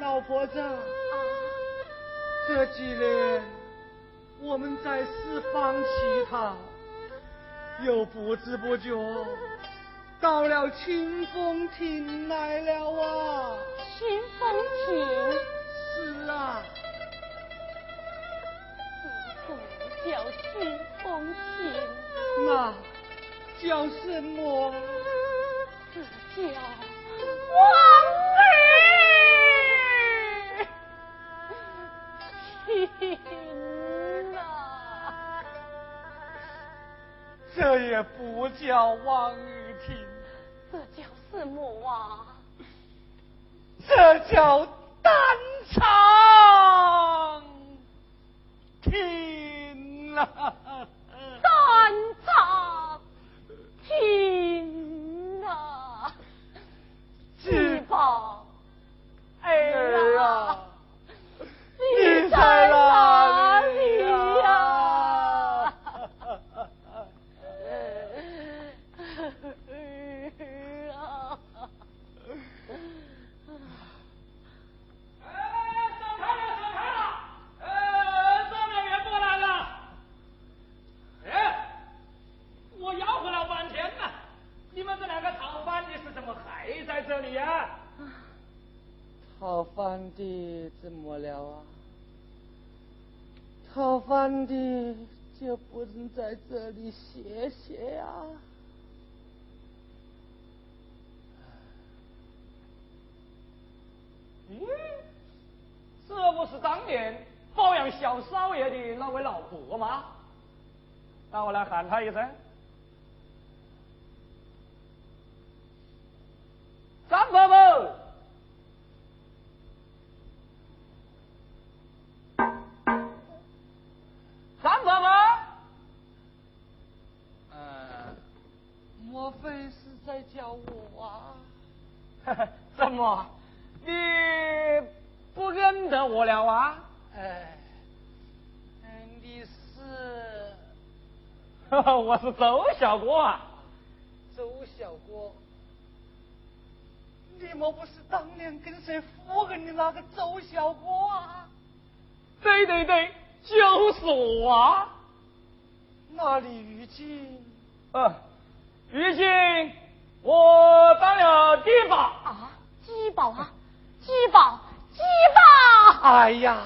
老婆子，啊、这几年我们在四方乞讨，又不知不觉到了清风亭来了啊！清风亭是啊，自从叫清风亭，那叫什么？这叫我。听啊，这也不叫望雨听，这叫四目啊，这叫单长 听啊。是当年包养小少爷的那位老伯吗？让我来喊他一声，张伯伯。张伯伯。呃，莫非是在叫我啊？怎么，我了啊？哎，你是？我是周小国啊。周小国，你莫不是当年跟谁夫人的那个周小国啊？对对对，就是我啊。那里如今？呃，如今我当了地保啊，鸡保啊，鸡保，鸡保。哎呀，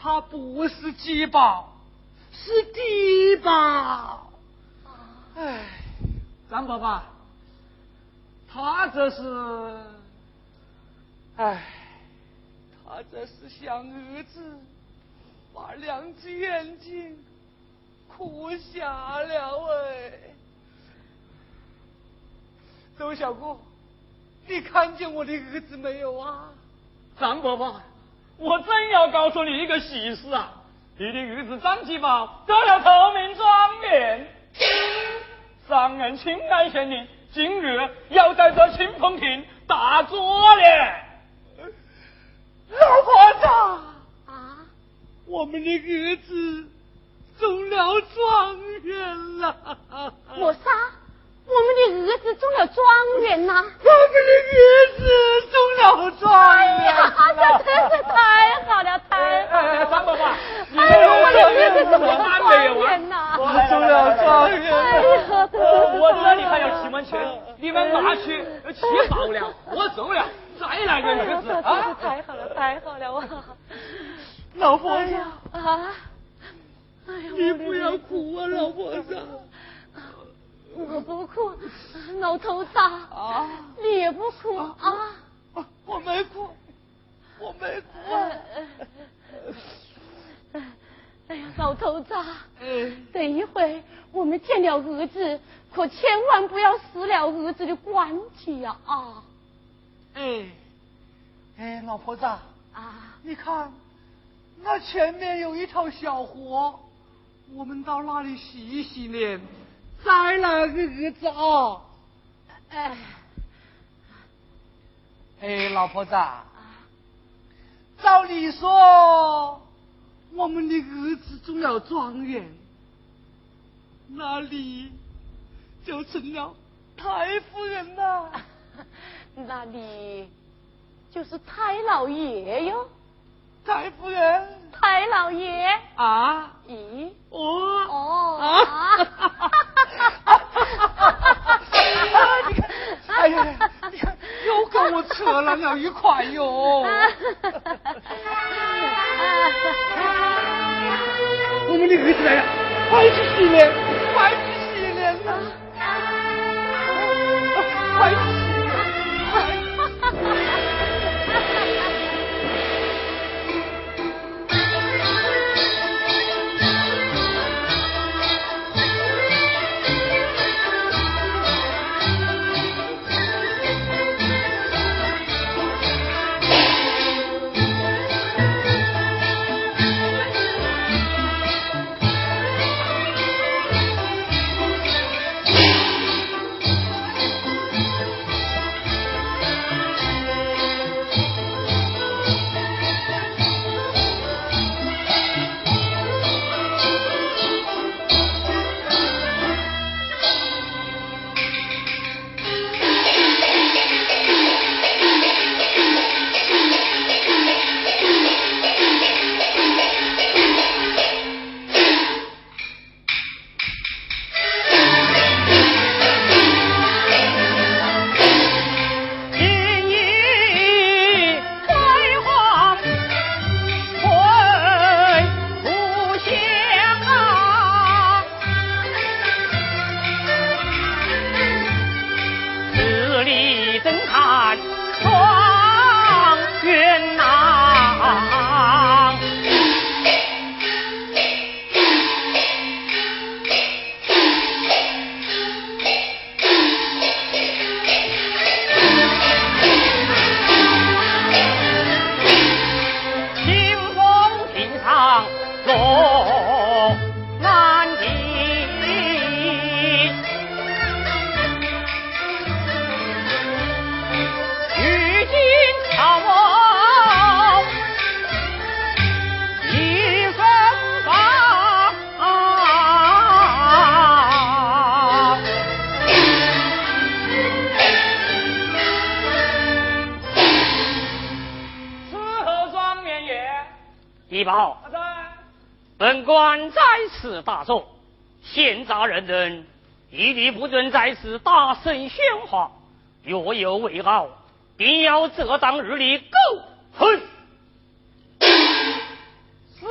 他不是鸡宝，是地保。哎，张伯伯，他这是，哎，他这是想儿子把两只眼睛哭瞎了哎。周小姑，你看见我的儿子没有啊？张伯伯，我真要告诉你一个喜事啊！你的儿子张继宝得了头名状元，上任清安县令，今日要在这清风亭打坐了。老婆子啊，我们的儿子中了状元了。我啥？我们的儿子中了状元呐！我们的儿子中了状元！哎呀，这真是太好了，太好了！张伯伯，哎呦，我的儿子中了状元呐！中了状元！哎呀，我这里还有七文钱，你们拿去吃饱了，我走了，再来个儿子啊！太好了，太好了！我老婆子啊！哎呀，你不要哭啊，老婆子。我不哭，老头子啊，你也不哭啊？我没哭，我没哭啊！哎呀，老头子，等一会我们见了儿子，可千万不要失了儿子的关系呀！啊！哎，哎，老婆子啊，你看，那前面有一条小河，我们到那里洗一洗脸。再来个儿子啊！哎，哎，老婆子，照理说，我们的儿子中了状元，那你就成了太夫人了。那你就是太老爷哟。太夫人，太老爷啊？咦？哦哦 啊！你看，哎呀，你看又跟我扯了了一块哟。我们的儿子来了，快去洗脸，是大众，闲杂人等一律不准在此大声喧哗，若有违拗，定要这当日里狗哼。是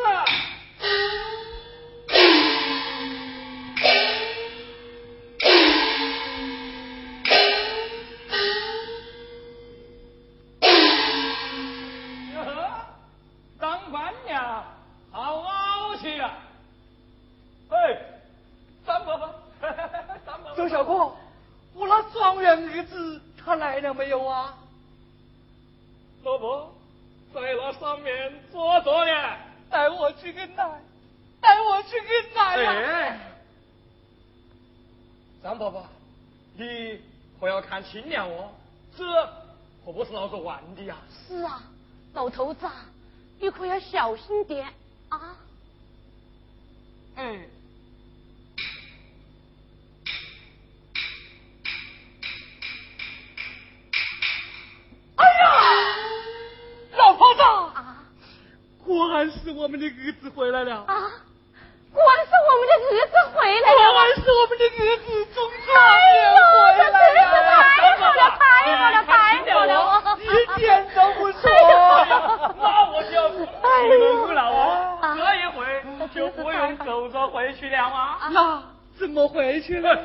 点啊。哎。果然是我们的儿子回来了啊！果然是我们的儿子回来了！果然是我们的儿子中状元回来了！太好了，太好了，太好了！一点都不错。那我就不能了啊！这一回就不用走着回去了吗？那怎么回去了？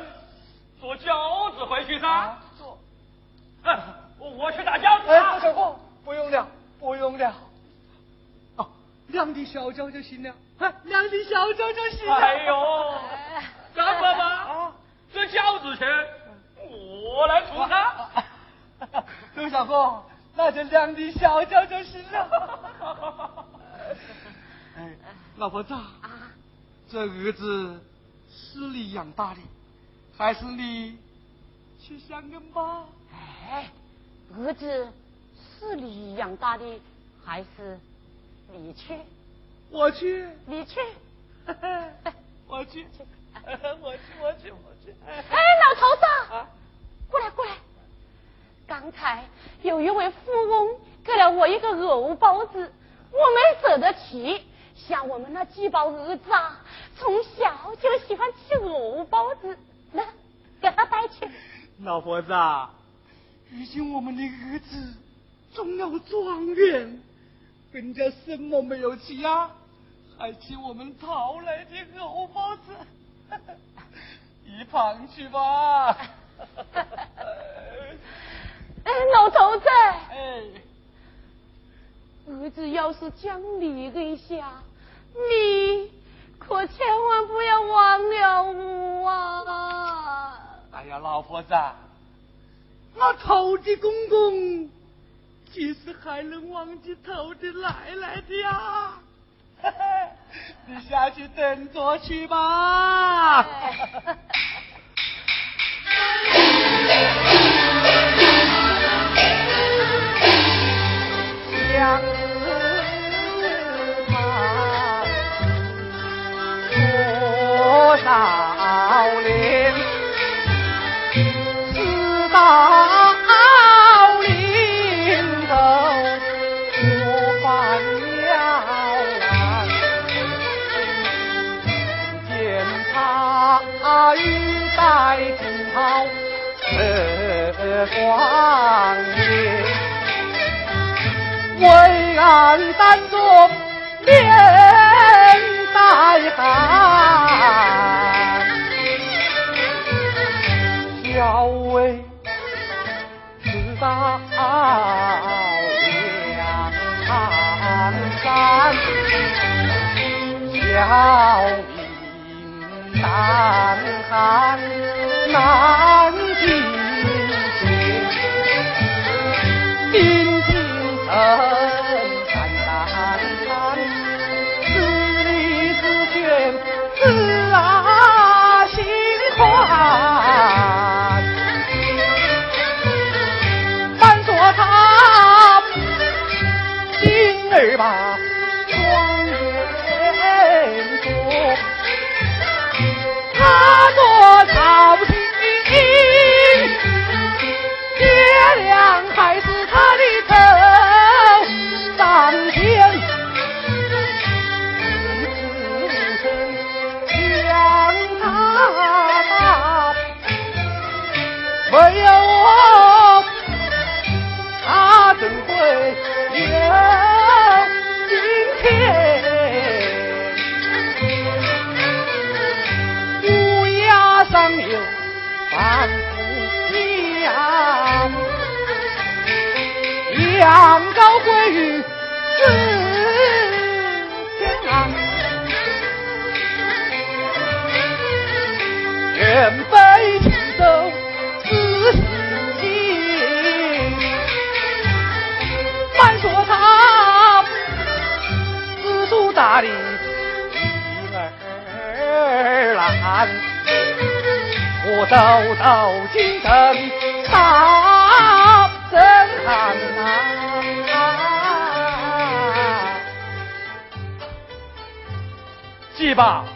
坐轿子回去噻。坐。我去打轿子。哎，小凤，不用了，不用了。两滴小脚就行了，哎两滴小脚就行了。哎呦，张爸爸，这轿子钱我来出噻。周小凤，那就两滴小脚就行了。哎，老婆子啊，这儿子是你养大的，还是你去相跟吧？哎，儿子是你养大的，还是？你去，我去，你去，我去，我去，我去，我去。哎，老头子，过来，过来。刚才有一位富翁给了我一个藕包子，我没舍得吃。像我们那几包儿子啊，从小就喜欢吃藕包子，来，给他带去。老婆子，如今我们的儿子中了状元。人家什么没有吃啊？还吃我们讨来的藕包子，一旁去吧。哎，老头子，哎，儿子要是讲你一下，你可千万不要忘了我啊！哎呀，老婆子，我头的公公。其实还能忘记头的奶奶的呀！你下去等着去吧。相 思在今朝这光年，为俺担着脸带汗，小尉知道梁山，小。难看难进见，兵进城。前辈亲手赐死刑，翻说他知书达理，儿郎，我走到京城大震撼呐。记吧。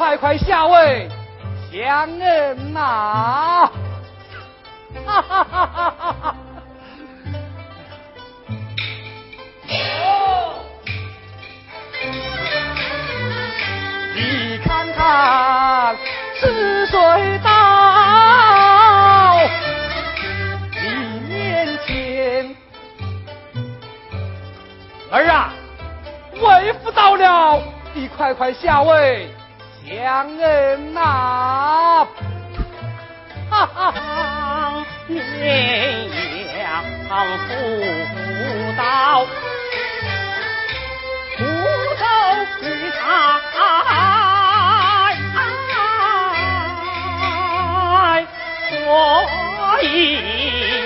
快快下位相恩呐！哈哈哈哈哈哈！你看看是谁到你面前？儿啊，为父到了。你快快下位相恩呐！哈哈，绵羊不到，扶手与他我一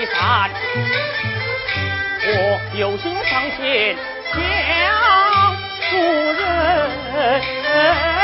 山，我有心上前相。夫人。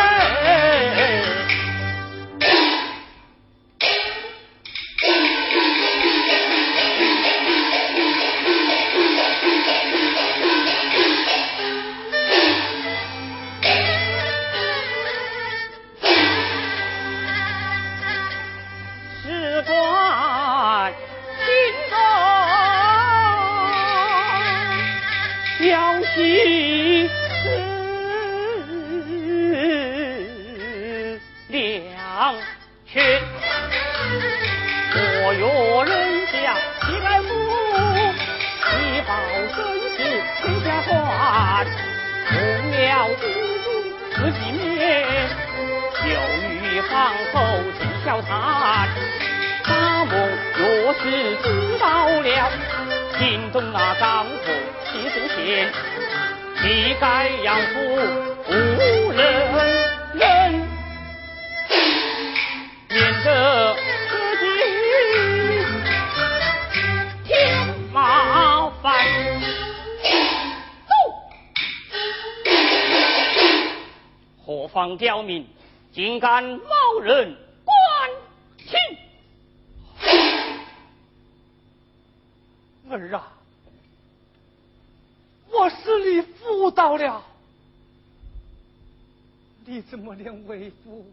刁民竟敢冒人关亲！儿啊，我是你父到了，你怎么连为父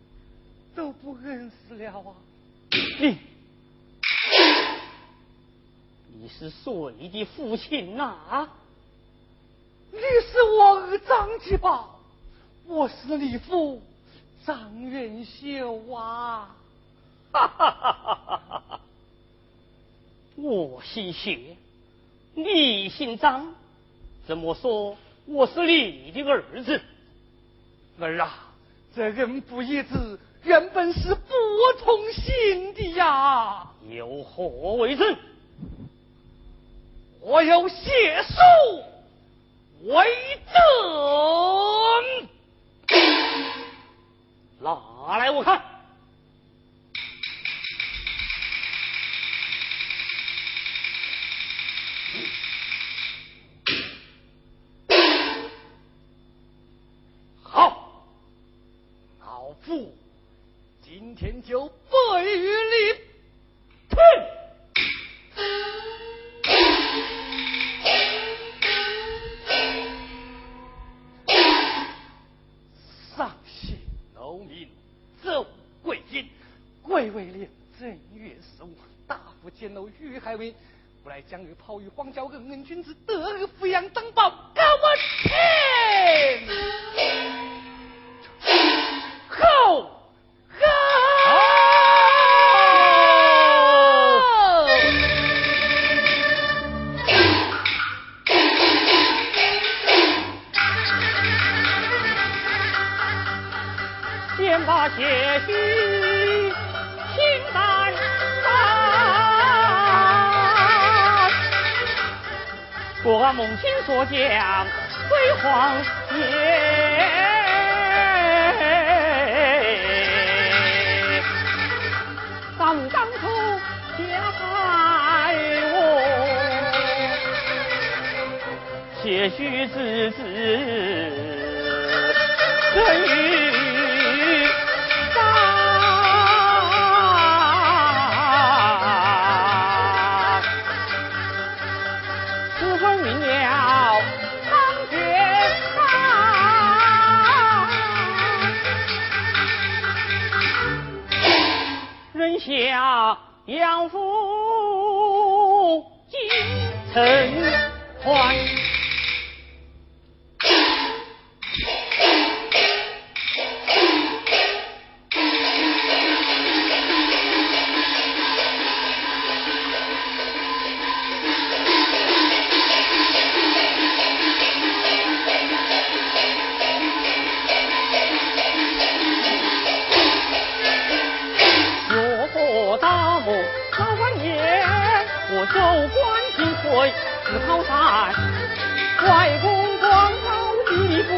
都不认识了啊？你，你是谁的父亲呐？啊你是我儿张继宝。我是你父张元秀啊！哈哈哈哈哈哈！我姓谢，你姓张，怎么说我是你的儿子？儿啊，这人不义之，原本是不同姓的呀！有何为证？我有血书为证。拿来我看。好，老夫今天就背与大夫见楼遇害为，不来将儿抛于荒郊恩恩君子，得而抚养当报，告我天！自靠山，外公光照地步，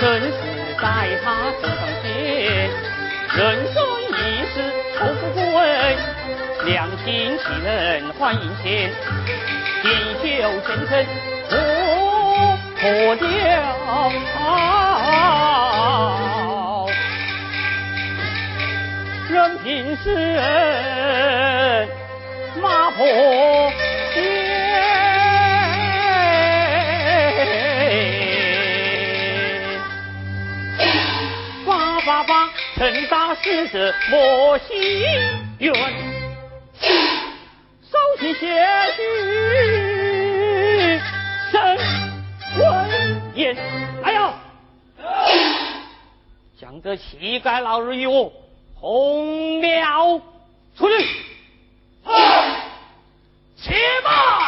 正是在他身上写。人生一世愁富贵，两情岂能换银钱？锦绣前程不可掉，任凭世人骂破。爸爸，成大事者莫心怨，手起写句生文言。来呀，将这乞丐老日与我轰了出去。且慢。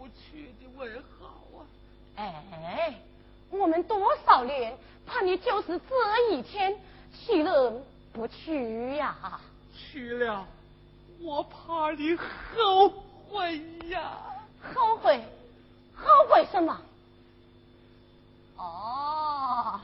不去的为好啊！哎，我们多少年，怕你就是这一天，去了不去呀？去了，我怕你后悔呀！后悔？后悔什么？哦。